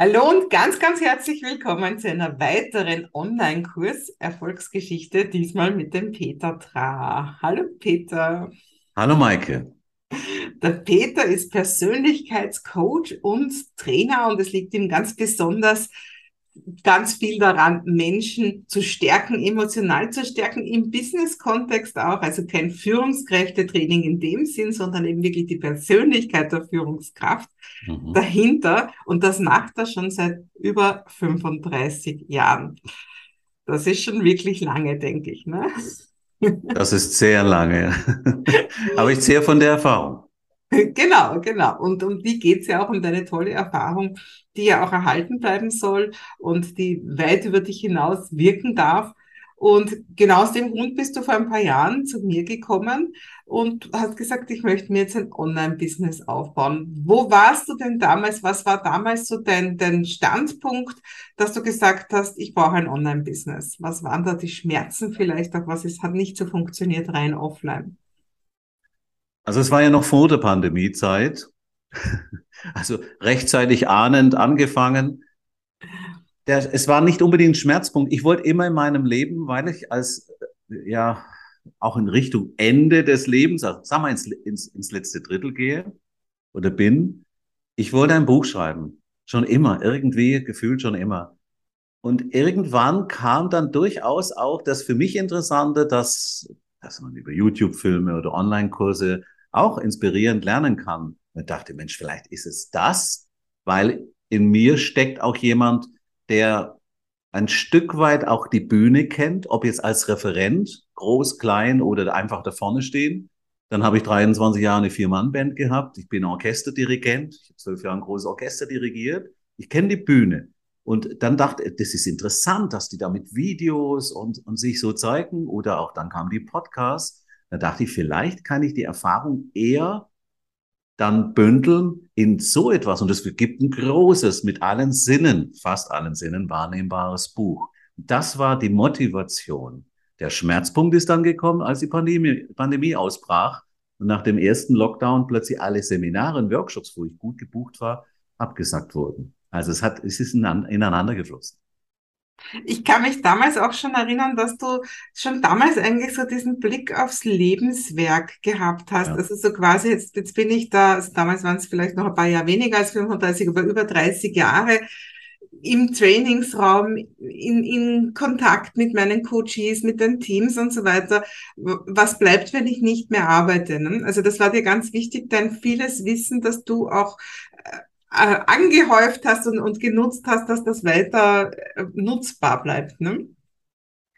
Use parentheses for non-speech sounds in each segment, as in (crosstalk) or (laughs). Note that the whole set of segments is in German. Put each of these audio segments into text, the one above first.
Hallo und ganz, ganz herzlich willkommen zu einer weiteren Online-Kurs Erfolgsgeschichte, diesmal mit dem Peter Tra. Hallo Peter. Hallo Maike. Der Peter ist Persönlichkeitscoach und Trainer und es liegt ihm ganz besonders ganz viel daran, Menschen zu stärken, emotional zu stärken, im Business-Kontext auch. Also kein Führungskräftetraining in dem Sinn, sondern eben wirklich die Persönlichkeit der Führungskraft mhm. dahinter. Und das macht er schon seit über 35 Jahren. Das ist schon wirklich lange, denke ich. Ne? Das ist sehr lange. (laughs) Aber ich zehre von der Erfahrung. (laughs) Genau, genau. Und um die geht's ja auch, um deine tolle Erfahrung, die ja auch erhalten bleiben soll und die weit über dich hinaus wirken darf. Und genau aus dem Grund bist du vor ein paar Jahren zu mir gekommen und hast gesagt, ich möchte mir jetzt ein Online-Business aufbauen. Wo warst du denn damals? Was war damals so dein, dein Standpunkt, dass du gesagt hast, ich brauche ein Online-Business? Was waren da die Schmerzen vielleicht auch? Was ist, hat nicht so funktioniert rein offline? Also es war ja noch vor der Pandemiezeit. (laughs) Also rechtzeitig ahnend angefangen. Der, es war nicht unbedingt ein Schmerzpunkt. Ich wollte immer in meinem Leben, weil ich als, ja, auch in Richtung Ende des Lebens, also sagen wir ins, ins, ins letzte Drittel gehe oder bin, ich wollte ein Buch schreiben. Schon immer, irgendwie, gefühlt schon immer. Und irgendwann kam dann durchaus auch das für mich Interessante, dass, dass man über YouTube-Filme oder Online-Kurse auch inspirierend lernen kann. Und dachte, Mensch, vielleicht ist es das, weil in mir steckt auch jemand, der ein Stück weit auch die Bühne kennt, ob jetzt als Referent, groß, klein oder einfach da vorne stehen. Dann habe ich 23 Jahre eine Vier-Mann-Band gehabt. Ich bin Orchesterdirigent. Ich habe zwölf Jahre ein großes Orchester dirigiert. Ich kenne die Bühne. Und dann dachte ich, das ist interessant, dass die da mit Videos und, und sich so zeigen. Oder auch dann kamen die Podcasts. Da dachte ich, vielleicht kann ich die Erfahrung eher dann bündeln in so etwas. Und es gibt ein großes, mit allen Sinnen, fast allen Sinnen wahrnehmbares Buch. Das war die Motivation. Der Schmerzpunkt ist dann gekommen, als die Pandemie, Pandemie ausbrach und nach dem ersten Lockdown plötzlich alle Seminare und Workshops, wo ich gut gebucht war, abgesagt wurden. Also es hat, es ist ineinander geflossen. Ich kann mich damals auch schon erinnern, dass du schon damals eigentlich so diesen Blick aufs Lebenswerk gehabt hast. Ja. Also so quasi, jetzt, jetzt bin ich da, also damals waren es vielleicht noch ein paar Jahre weniger als 35, aber über 30 Jahre im Trainingsraum, in, in Kontakt mit meinen Coaches, mit den Teams und so weiter. Was bleibt, wenn ich nicht mehr arbeite? Ne? Also das war dir ganz wichtig, dein vieles Wissen, dass du auch äh, äh, angehäuft hast und, und genutzt hast, dass das weiter äh, nutzbar bleibt. Ne?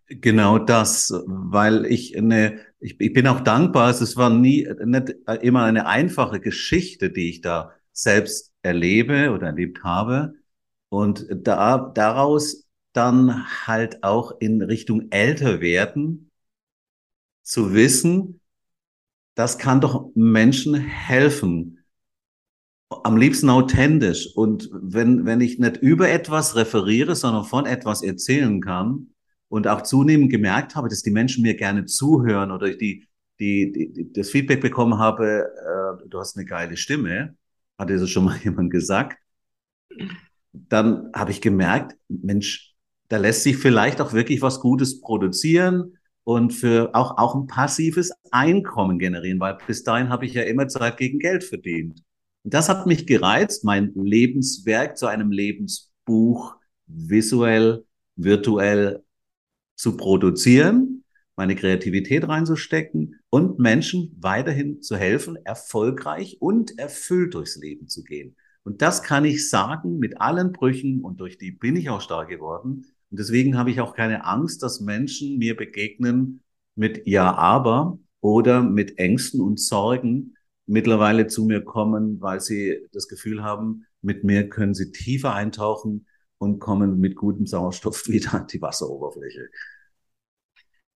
Genau das, weil ich eine, ich, ich bin auch dankbar. Es war nie nicht immer eine einfache Geschichte, die ich da selbst erlebe oder erlebt habe. Und da, daraus dann halt auch in Richtung älter werden, zu wissen, das kann doch Menschen helfen am liebsten authentisch. Und wenn, wenn ich nicht über etwas referiere, sondern von etwas erzählen kann und auch zunehmend gemerkt habe, dass die Menschen mir gerne zuhören oder ich die, die, die das Feedback bekommen habe, äh, du hast eine geile Stimme, hatte das schon mal (laughs) jemand gesagt, dann habe ich gemerkt, Mensch, da lässt sich vielleicht auch wirklich was Gutes produzieren und für auch, auch ein passives Einkommen generieren, weil bis dahin habe ich ja immer Zeit gegen Geld verdient. Das hat mich gereizt, mein Lebenswerk zu einem Lebensbuch visuell, virtuell zu produzieren, meine Kreativität reinzustecken und Menschen weiterhin zu helfen, erfolgreich und erfüllt durchs Leben zu gehen. Und das kann ich sagen mit allen Brüchen und durch die bin ich auch stark geworden. Und deswegen habe ich auch keine Angst, dass Menschen mir begegnen mit Ja, aber oder mit Ängsten und Sorgen, mittlerweile zu mir kommen, weil sie das Gefühl haben, mit mir können sie tiefer eintauchen und kommen mit gutem Sauerstoff (laughs) wieder an die Wasseroberfläche.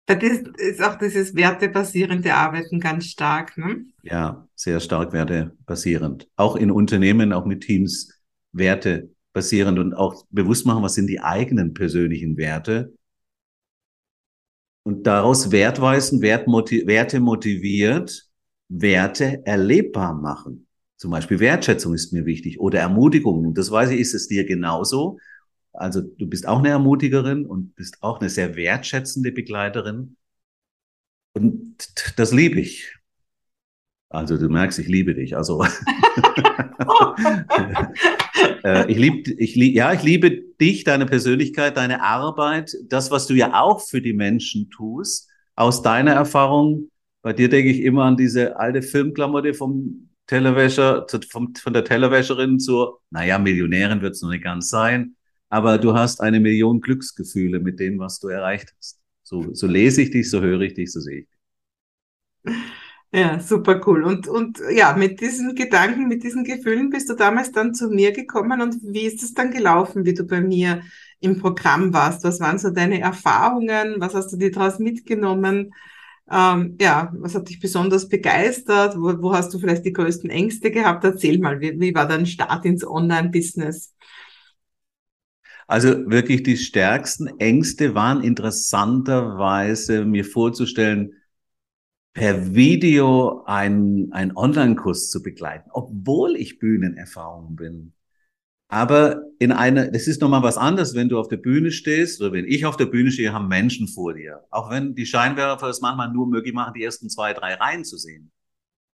Das ist auch dieses wertebasierende Arbeiten ganz stark, ne? Ja, sehr stark wertebasierend. Auch in Unternehmen, auch mit Teams wertebasierend und auch bewusst machen, was sind die eigenen persönlichen Werte. Und daraus wertweisen, Wert Werte motiviert Werte erlebbar machen. Zum Beispiel Wertschätzung ist mir wichtig oder Ermutigung. Und das weiß ich, ist es dir genauso. Also du bist auch eine Ermutigerin und bist auch eine sehr wertschätzende Begleiterin. Und das liebe ich. Also du merkst, ich liebe dich. Also (laughs) äh, ich liebe, ich lieb, ja, ich liebe dich, deine Persönlichkeit, deine Arbeit, das, was du ja auch für die Menschen tust. Aus deiner Erfahrung, bei dir denke ich immer an diese alte Filmklamotte vom Tellerwäscher, vom, von der Tellerwäscherin zur, naja, Millionärin wird es noch nicht ganz sein, aber du hast eine Million Glücksgefühle mit dem, was du erreicht hast. So, so lese ich dich, so höre ich dich, so sehe ich dich. Ja, super cool. Und, und ja, mit diesen Gedanken, mit diesen Gefühlen bist du damals dann zu mir gekommen und wie ist es dann gelaufen, wie du bei mir im Programm warst? Was waren so deine Erfahrungen? Was hast du dir daraus mitgenommen? Ähm, ja, was hat dich besonders begeistert? Wo, wo hast du vielleicht die größten Ängste gehabt? Erzähl mal, wie, wie war dein Start ins Online-Business? Also wirklich die stärksten Ängste waren interessanterweise mir vorzustellen, per Video einen, einen Online-Kurs zu begleiten, obwohl ich Bühnenerfahrung bin. Aber in einer, das ist nochmal was anderes, wenn du auf der Bühne stehst oder wenn ich auf der Bühne stehe, haben Menschen vor dir. Auch wenn die Scheinwerfer es manchmal nur möglich machen, die ersten zwei, drei Reihen zu sehen.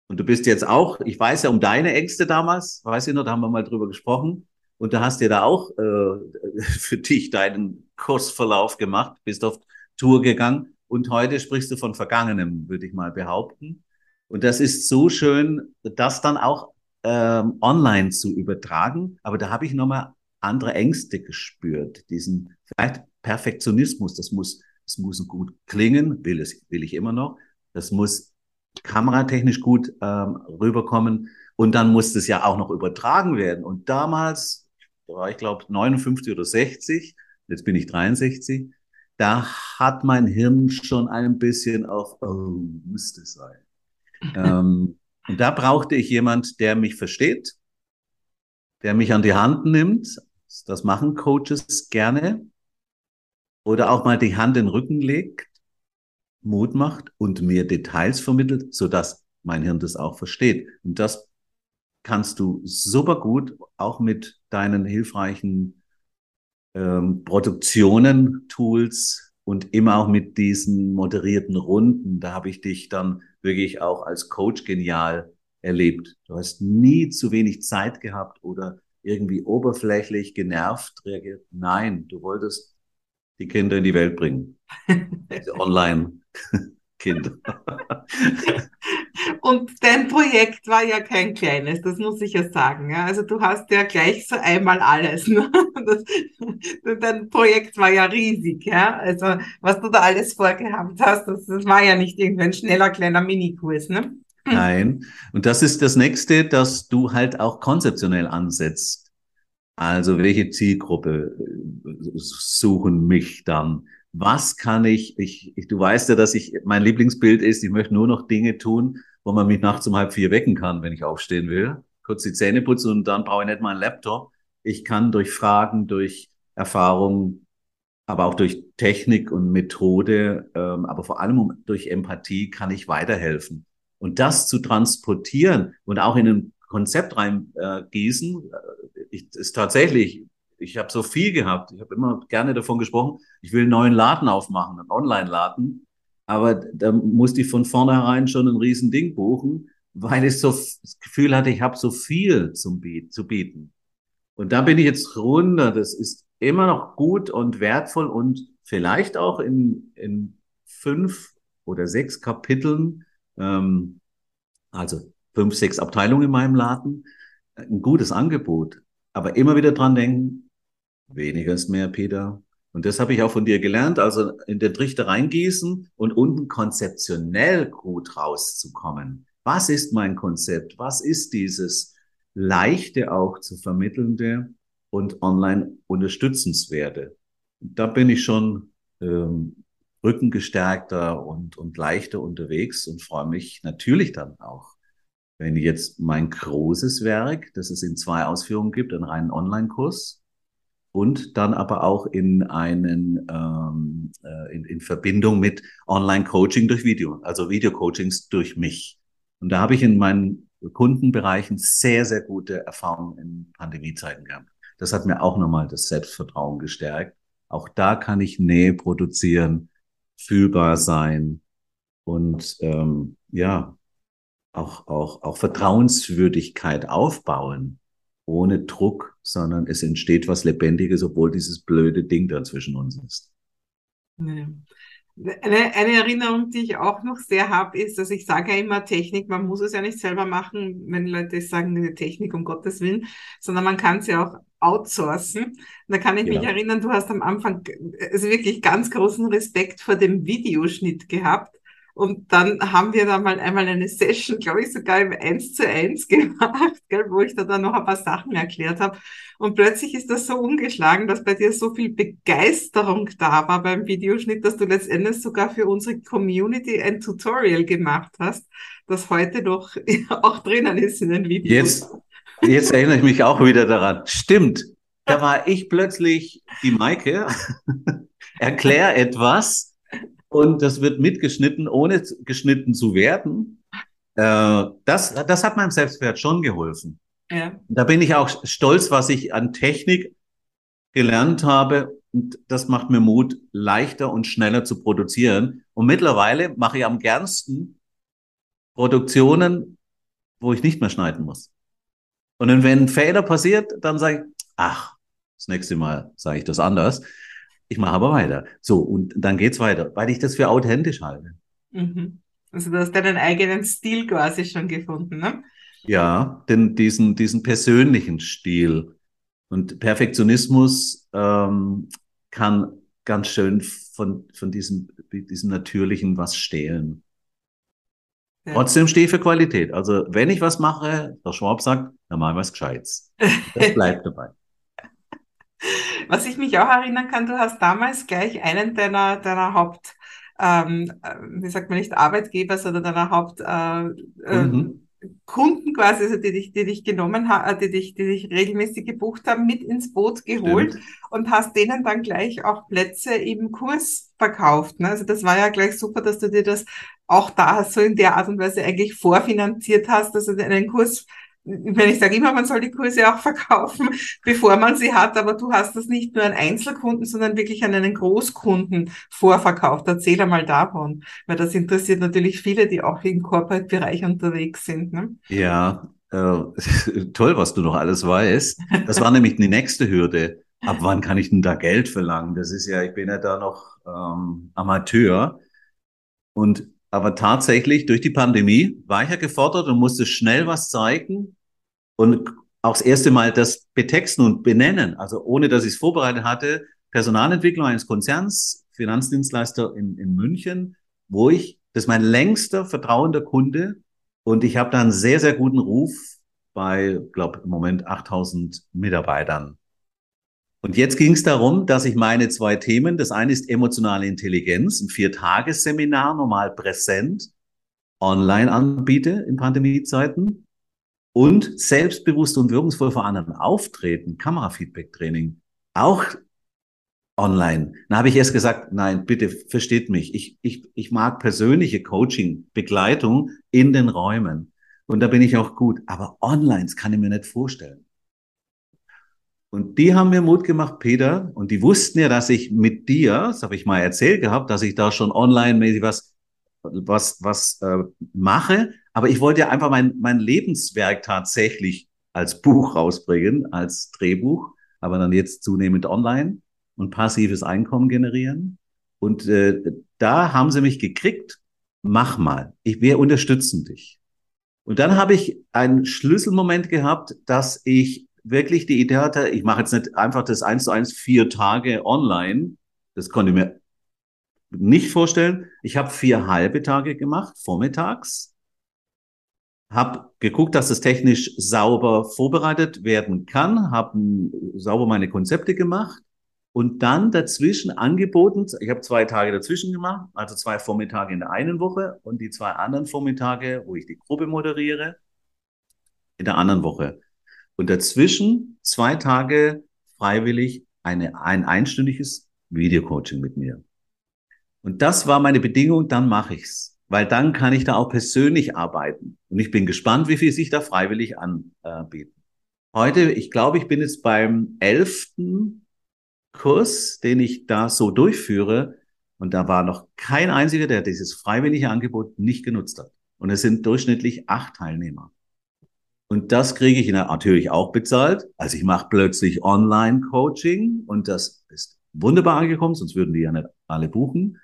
Und du bist jetzt auch, ich weiß ja um deine Ängste damals, weiß ich noch, da haben wir mal drüber gesprochen. Und da hast du da auch äh, (laughs) für dich deinen Kursverlauf gemacht, bist auf Tour gegangen. Und heute sprichst du von Vergangenem, würde ich mal behaupten. Und das ist so schön, das dann auch ähm, online zu übertragen. Aber da habe ich nochmal andere Ängste gespürt. Diesen vielleicht Perfektionismus, das muss, das muss gut klingen, will es, will ich immer noch. Das muss kameratechnisch gut ähm, rüberkommen. Und dann muss das ja auch noch übertragen werden. Und damals, da war ich glaube 59 oder 60, jetzt bin ich 63, da hat mein Hirn schon ein bisschen auf, oh, müsste sein. (laughs) ähm, und da brauchte ich jemand, der mich versteht, der mich an die Hand nimmt. Das machen Coaches gerne. Oder auch mal die Hand in den Rücken legt, Mut macht und mir Details vermittelt, sodass mein Hirn das auch versteht. Und das kannst du super gut auch mit deinen hilfreichen ähm, Produktionen, Tools und immer auch mit diesen moderierten Runden. Da habe ich dich dann wirklich auch als Coach genial erlebt. Du hast nie zu wenig Zeit gehabt oder irgendwie oberflächlich genervt reagiert. Nein, du wolltest die Kinder in die Welt bringen. (laughs) Online. Kinder. (laughs) Und dein Projekt war ja kein kleines, das muss ich ja sagen. Ja? Also du hast ja gleich so einmal alles. Ne? (laughs) Das, dein Projekt war ja riesig. Ja? Also was du da alles vorgehabt hast, das, das war ja nicht irgendein schneller kleiner Minikurs. Ne? Nein. Und das ist das Nächste, dass du halt auch konzeptionell ansetzt. Also welche Zielgruppe äh, suchen mich dann? was kann ich, ich, ich, du weißt ja, dass ich, mein Lieblingsbild ist, ich möchte nur noch Dinge tun, wo man mich nachts um halb vier wecken kann, wenn ich aufstehen will. Kurz die Zähne putzen und dann brauche ich nicht mal einen Laptop. Ich kann durch Fragen, durch Erfahrung, aber auch durch Technik und Methode, ähm, aber vor allem durch Empathie kann ich weiterhelfen. Und das zu transportieren und auch in ein Konzept reingießen, äh, ist tatsächlich ich habe so viel gehabt. Ich habe immer gerne davon gesprochen, ich will einen neuen Laden aufmachen, einen Online-Laden. Aber da musste ich von vornherein schon ein Riesending buchen, weil ich so das Gefühl hatte, ich habe so viel zum Biet, zu bieten. Und da bin ich jetzt runter. Das ist immer noch gut und wertvoll und vielleicht auch in, in fünf oder sechs Kapiteln, ähm, also fünf, sechs Abteilungen in meinem Laden, ein gutes Angebot. Aber immer wieder dran denken, Weniger ist mehr, Peter. Und das habe ich auch von dir gelernt, also in den Trichter reingießen und unten konzeptionell gut rauszukommen. Was ist mein Konzept? Was ist dieses leichte auch zu vermittelnde und online unterstützenswerte? Da bin ich schon ähm, rückengestärkter und, und leichter unterwegs und freue mich natürlich dann auch, wenn jetzt mein großes Werk, das es in zwei Ausführungen gibt, einen reinen Online-Kurs, und dann aber auch in einen ähm, äh, in, in Verbindung mit Online-Coaching durch Video, also Video-Coachings durch mich. Und da habe ich in meinen Kundenbereichen sehr, sehr gute Erfahrungen in Pandemiezeiten gehabt. Das hat mir auch nochmal das Selbstvertrauen gestärkt. Auch da kann ich Nähe produzieren, fühlbar sein und ähm, ja, auch, auch, auch Vertrauenswürdigkeit aufbauen, ohne Druck, sondern es entsteht was Lebendiges, obwohl dieses blöde Ding da zwischen uns ist. Ja. Eine, eine Erinnerung, die ich auch noch sehr habe, ist, dass ich sage ja immer Technik, man muss es ja nicht selber machen, wenn Leute sagen, Technik um Gottes Willen, sondern man kann es ja auch outsourcen. Da kann ich ja. mich erinnern, du hast am Anfang also wirklich ganz großen Respekt vor dem Videoschnitt gehabt. Und dann haben wir da mal einmal eine Session, glaube ich, sogar im 1 zu 1 (laughs) gemacht, gell, wo ich da dann noch ein paar Sachen erklärt habe. Und plötzlich ist das so umgeschlagen, dass bei dir so viel Begeisterung da war beim Videoschnitt, dass du letztendlich sogar für unsere Community ein Tutorial gemacht hast, das heute noch (laughs) auch drinnen ist in den Videos. Jetzt, jetzt erinnere ich mich auch wieder daran. Stimmt. Da war ich plötzlich die Maike, (laughs) erklär etwas und das wird mitgeschnitten, ohne geschnitten zu werden. Äh, das, das hat meinem Selbstwert schon geholfen. Ja. Da bin ich auch stolz, was ich an Technik gelernt habe. Und das macht mir Mut, leichter und schneller zu produzieren. Und mittlerweile mache ich am gernsten Produktionen, wo ich nicht mehr schneiden muss. Und wenn ein Fehler passiert, dann sage ich, ach, das nächste Mal sage ich das anders. Ich mache aber weiter. So, und dann geht's weiter, weil ich das für authentisch halte. Mhm. Also du hast deinen eigenen Stil quasi schon gefunden, ne? Ja, denn diesen, diesen persönlichen Stil. Und Perfektionismus ähm, kann ganz schön von, von diesem, diesem Natürlichen was stehlen. Ja. Trotzdem stehe ich für Qualität. Also wenn ich was mache, der Schwab sagt, dann mache ich was Gescheites. Das (laughs) bleibt dabei. Was ich mich auch erinnern kann, du hast damals gleich einen deiner, deiner Haupt, ähm, äh, wie sagt man nicht Arbeitgeber, sondern deiner Haupt, äh, äh, mhm. Kunden quasi, also die dich, die dich genommen haben, äh, die dich, die dich regelmäßig gebucht haben, mit ins Boot geholt Stimmt. und hast denen dann gleich auch Plätze im Kurs verkauft. Ne? Also das war ja gleich super, dass du dir das auch da so in der Art und Weise eigentlich vorfinanziert hast, dass du einen Kurs wenn ich sage immer, man soll die Kurse auch verkaufen, (laughs) bevor man sie hat, aber du hast das nicht nur an Einzelkunden, sondern wirklich an einen Großkunden vorverkauft. Erzähl einmal davon, weil das interessiert natürlich viele, die auch im Corporate-Bereich unterwegs sind. Ne? Ja, äh, (laughs) toll, was du noch alles weißt. Das war nämlich die nächste Hürde. Ab wann kann ich denn da Geld verlangen? Das ist ja, ich bin ja da noch ähm, Amateur. Und aber tatsächlich, durch die Pandemie war ich ja gefordert und musste schnell was zeigen und auch das erste Mal das betexten und benennen. Also ohne, dass ich es vorbereitet hatte, Personalentwicklung eines Konzerns, Finanzdienstleister in, in München, wo ich, das ist mein längster vertrauender Kunde und ich habe da einen sehr, sehr guten Ruf bei, glaube im Moment 8000 Mitarbeitern. Und jetzt ging es darum, dass ich meine zwei Themen, das eine ist emotionale Intelligenz, ein Viertagesseminar, normal präsent, online anbiete in Pandemiezeiten und selbstbewusst und wirkungsvoll vor anderen auftreten, Kamerafeedback-Training, auch online. Dann habe ich erst gesagt, nein, bitte versteht mich. Ich, ich, ich mag persönliche Coaching, Begleitung in den Räumen. Und da bin ich auch gut. Aber online, das kann ich mir nicht vorstellen. Und die haben mir Mut gemacht, Peter, und die wussten ja, dass ich mit dir, das habe ich mal erzählt gehabt, dass ich da schon online-mäßig was, was, was äh, mache. Aber ich wollte ja einfach mein, mein Lebenswerk tatsächlich als Buch rausbringen, als Drehbuch, aber dann jetzt zunehmend online und passives Einkommen generieren. Und äh, da haben sie mich gekriegt, mach mal, ich, wir unterstützen dich. Und dann habe ich einen Schlüsselmoment gehabt, dass ich wirklich die Idee hatte, ich mache jetzt nicht einfach das eins zu eins vier Tage online. Das konnte ich mir nicht vorstellen. Ich habe vier halbe Tage gemacht, vormittags. Habe geguckt, dass das technisch sauber vorbereitet werden kann, habe sauber meine Konzepte gemacht und dann dazwischen angeboten, ich habe zwei Tage dazwischen gemacht, also zwei Vormittage in der einen Woche und die zwei anderen Vormittage, wo ich die Gruppe moderiere, in der anderen Woche und dazwischen zwei Tage freiwillig eine, ein einstündiges Videocoaching mit mir. Und das war meine Bedingung, dann mache ich's. weil dann kann ich da auch persönlich arbeiten. Und ich bin gespannt, wie viel sich da freiwillig anbieten. Heute, ich glaube, ich bin jetzt beim elften Kurs, den ich da so durchführe. Und da war noch kein einziger, der dieses freiwillige Angebot nicht genutzt hat. Und es sind durchschnittlich acht Teilnehmer. Und das kriege ich natürlich auch bezahlt. Also ich mache plötzlich Online-Coaching und das ist wunderbar angekommen, sonst würden die ja nicht alle buchen.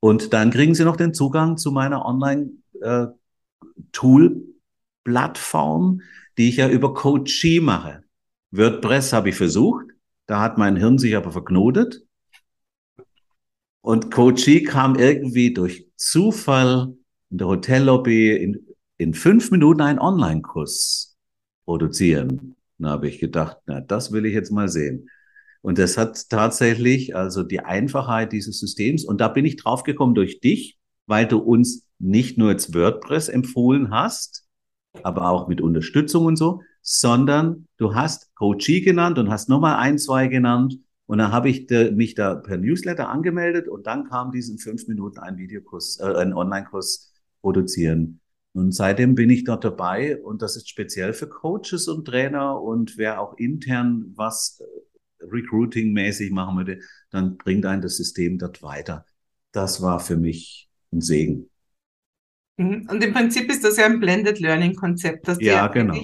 Und dann kriegen sie noch den Zugang zu meiner Online-Tool-Plattform, die ich ja über Coachee mache. WordPress habe ich versucht, da hat mein Hirn sich aber verknotet. Und Coachee kam irgendwie durch Zufall in der Hotellobby in, in fünf Minuten einen Online-Kurs produzieren. Da habe ich gedacht, na, das will ich jetzt mal sehen. Und das hat tatsächlich also die Einfachheit dieses Systems. Und da bin ich draufgekommen durch dich, weil du uns nicht nur jetzt WordPress empfohlen hast, aber auch mit Unterstützung und so, sondern du hast Coachee genannt und hast nochmal ein, zwei genannt. Und dann habe ich mich da per Newsletter angemeldet und dann kam diesen fünf Minuten ein Videokurs, äh, ein Online-Kurs produzieren. Und seitdem bin ich dort dabei und das ist speziell für Coaches und Trainer und wer auch intern was äh, Recruiting-mäßig machen würde, dann bringt ein das System dort weiter. Das war für mich ein Segen. Mhm. Und im Prinzip ist das ja ein Blended Learning Konzept, dass ja, genau.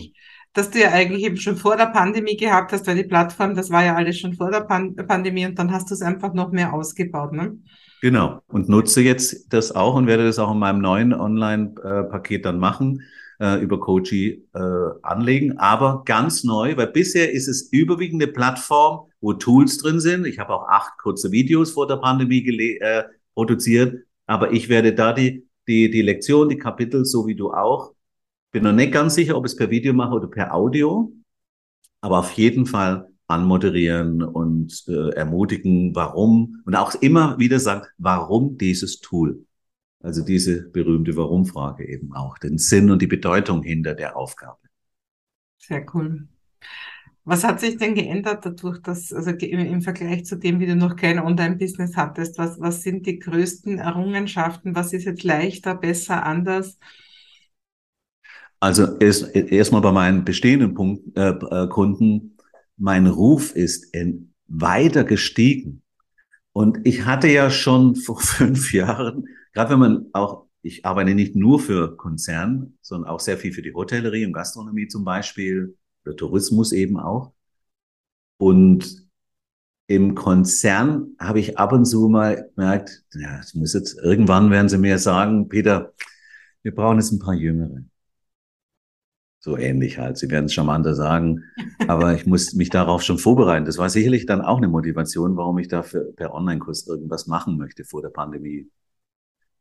dass du ja eigentlich eben schon vor der Pandemie gehabt hast, weil die Plattform, das war ja alles schon vor der Pan Pandemie und dann hast du es einfach noch mehr ausgebaut, ne? Genau. Und nutze jetzt das auch und werde das auch in meinem neuen Online-Paket dann machen, äh, über Koji äh, anlegen. Aber ganz neu, weil bisher ist es überwiegend eine Plattform, wo Tools drin sind. Ich habe auch acht kurze Videos vor der Pandemie äh, produziert. Aber ich werde da die die, die Lektion, die Kapitel, so wie du auch. Bin noch nicht ganz sicher, ob es per Video mache oder per Audio, aber auf jeden Fall anmoderieren und äh, ermutigen, warum und auch immer wieder sagen, warum dieses Tool. Also diese berühmte Warum-Frage eben auch, den Sinn und die Bedeutung hinter der Aufgabe. Sehr cool. Was hat sich denn geändert dadurch, dass, also im Vergleich zu dem, wie du noch kein Online-Business hattest? Was, was sind die größten Errungenschaften? Was ist jetzt leichter, besser, anders? Also erst erstmal bei meinen bestehenden Punkt, äh, äh, Kunden, mein Ruf ist in, weiter gestiegen. Und ich hatte ja schon (laughs) vor fünf Jahren, gerade wenn man auch, ich arbeite nicht nur für Konzern, sondern auch sehr viel für die Hotellerie und Gastronomie zum Beispiel, oder Tourismus eben auch. Und im Konzern habe ich ab und zu mal gemerkt, ja, es muss jetzt, irgendwann werden sie mir sagen, Peter, wir brauchen jetzt ein paar Jüngere. So ähnlich halt. Sie werden es charmanter sagen. Aber ich muss mich darauf schon vorbereiten. Das war sicherlich dann auch eine Motivation, warum ich dafür per Online-Kurs irgendwas machen möchte vor der Pandemie.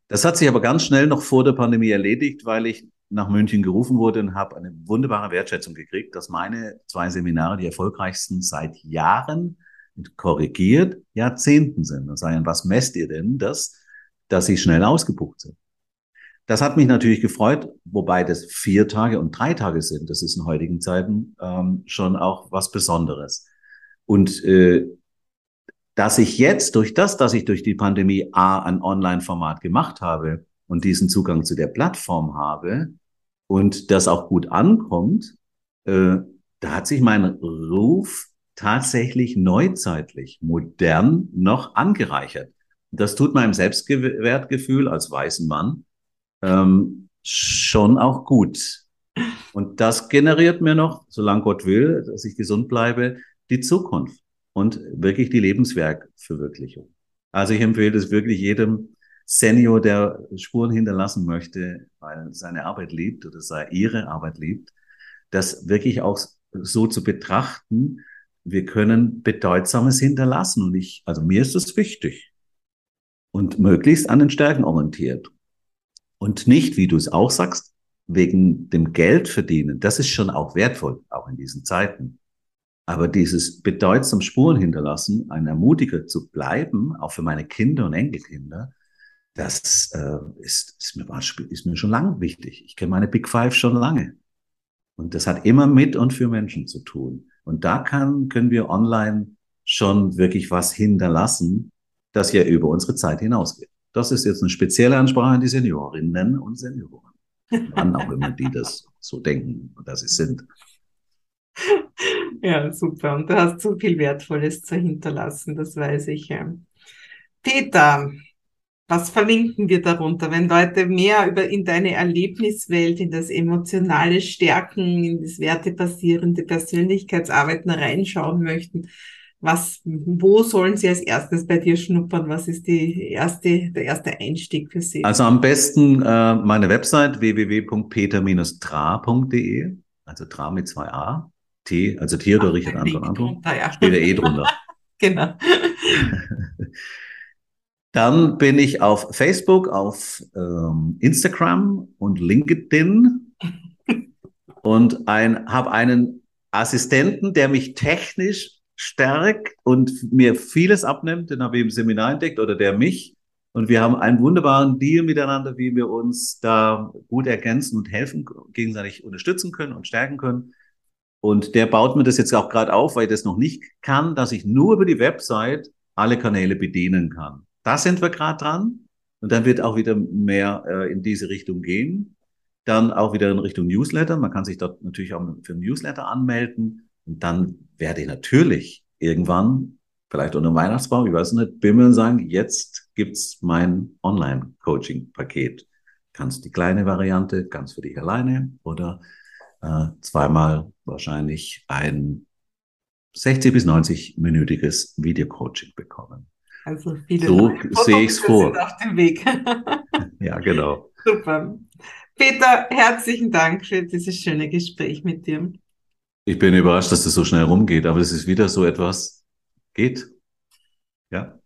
Das hat sich aber ganz schnell noch vor der Pandemie erledigt, weil ich nach München gerufen wurde und habe eine wunderbare Wertschätzung gekriegt, dass meine zwei Seminare die erfolgreichsten seit Jahren korrigiert Jahrzehnten sind. Und sagen, was messt ihr denn das, dass sie schnell ausgebucht sind? Das hat mich natürlich gefreut, wobei das vier Tage und drei Tage sind. Das ist in heutigen Zeiten ähm, schon auch was Besonderes. Und äh, dass ich jetzt durch das, dass ich durch die Pandemie A ein Online-Format gemacht habe und diesen Zugang zu der Plattform habe, und das auch gut ankommt, äh, da hat sich mein Ruf tatsächlich neuzeitlich, modern noch angereichert. Das tut meinem Selbstwertgefühl als weißen Mann ähm, schon auch gut. Und das generiert mir noch, solange Gott will, dass ich gesund bleibe, die Zukunft und wirklich die Lebenswerkverwirklichung. Also ich empfehle es wirklich jedem, Senior, der Spuren hinterlassen möchte, weil seine Arbeit liebt oder sei ihre Arbeit liebt, das wirklich auch so zu betrachten, wir können Bedeutsames hinterlassen. Und ich, also mir ist das wichtig. Und möglichst an den Stärken orientiert. Und nicht, wie du es auch sagst, wegen dem Geld verdienen. Das ist schon auch wertvoll, auch in diesen Zeiten. Aber dieses bedeutsam Spuren hinterlassen, ein Ermutiger zu bleiben, auch für meine Kinder und Enkelkinder, das äh, ist, ist, mir, ist mir schon lange wichtig. Ich kenne meine Big Five schon lange. Und das hat immer mit und für Menschen zu tun. Und da kann, können wir online schon wirklich was hinterlassen, das ja über unsere Zeit hinausgeht. Das ist jetzt eine spezielle Ansprache an die Seniorinnen und Senioren. Wann auch immer die das so denken, dass sie sind. (laughs) Ja, super. Und du hast so viel Wertvolles zu hinterlassen, das weiß ich. Peter, was verlinken wir darunter, wenn Leute mehr über in deine Erlebniswelt, in das emotionale Stärken, in das wertebasierende Persönlichkeitsarbeiten reinschauen möchten? Was, wo sollen sie als erstes bei dir schnuppern? Was ist die erste, der erste Einstieg für sie? Also am besten äh, meine Website www.peter-tra.de, also Tra mit zwei A, T, also Theodor, Richard, Anton, Anton, ja. steht der E drunter. (laughs) genau. (laughs) Dann bin ich auf Facebook, auf ähm, Instagram und LinkedIn (laughs) und ein, habe einen Assistenten, der mich technisch stärkt und mir vieles abnimmt. Den habe ich im Seminar entdeckt oder der mich. Und wir haben einen wunderbaren Deal miteinander, wie wir uns da gut ergänzen und helfen, gegenseitig unterstützen können und stärken können. Und der baut mir das jetzt auch gerade auf, weil ich das noch nicht kann, dass ich nur über die Website alle Kanäle bedienen kann. Da sind wir gerade dran. Und dann wird auch wieder mehr äh, in diese Richtung gehen. Dann auch wieder in Richtung Newsletter. Man kann sich dort natürlich auch für Newsletter anmelden. Und dann werde ich natürlich irgendwann, vielleicht unter dem Weihnachtsbaum, ich weiß nicht, bimmeln sagen, jetzt gibt's mein Online-Coaching-Paket. Kannst die kleine Variante, ganz für dich alleine oder äh, zweimal wahrscheinlich ein 60 bis 90-minütiges Videocoaching bekommen. Also viele so sehe ich es vor. auf dem Weg. (laughs) ja, genau. Super. Peter, herzlichen Dank für dieses schöne Gespräch mit dir. Ich bin überrascht, dass das so schnell rumgeht, aber es ist wieder so etwas, geht. Ja.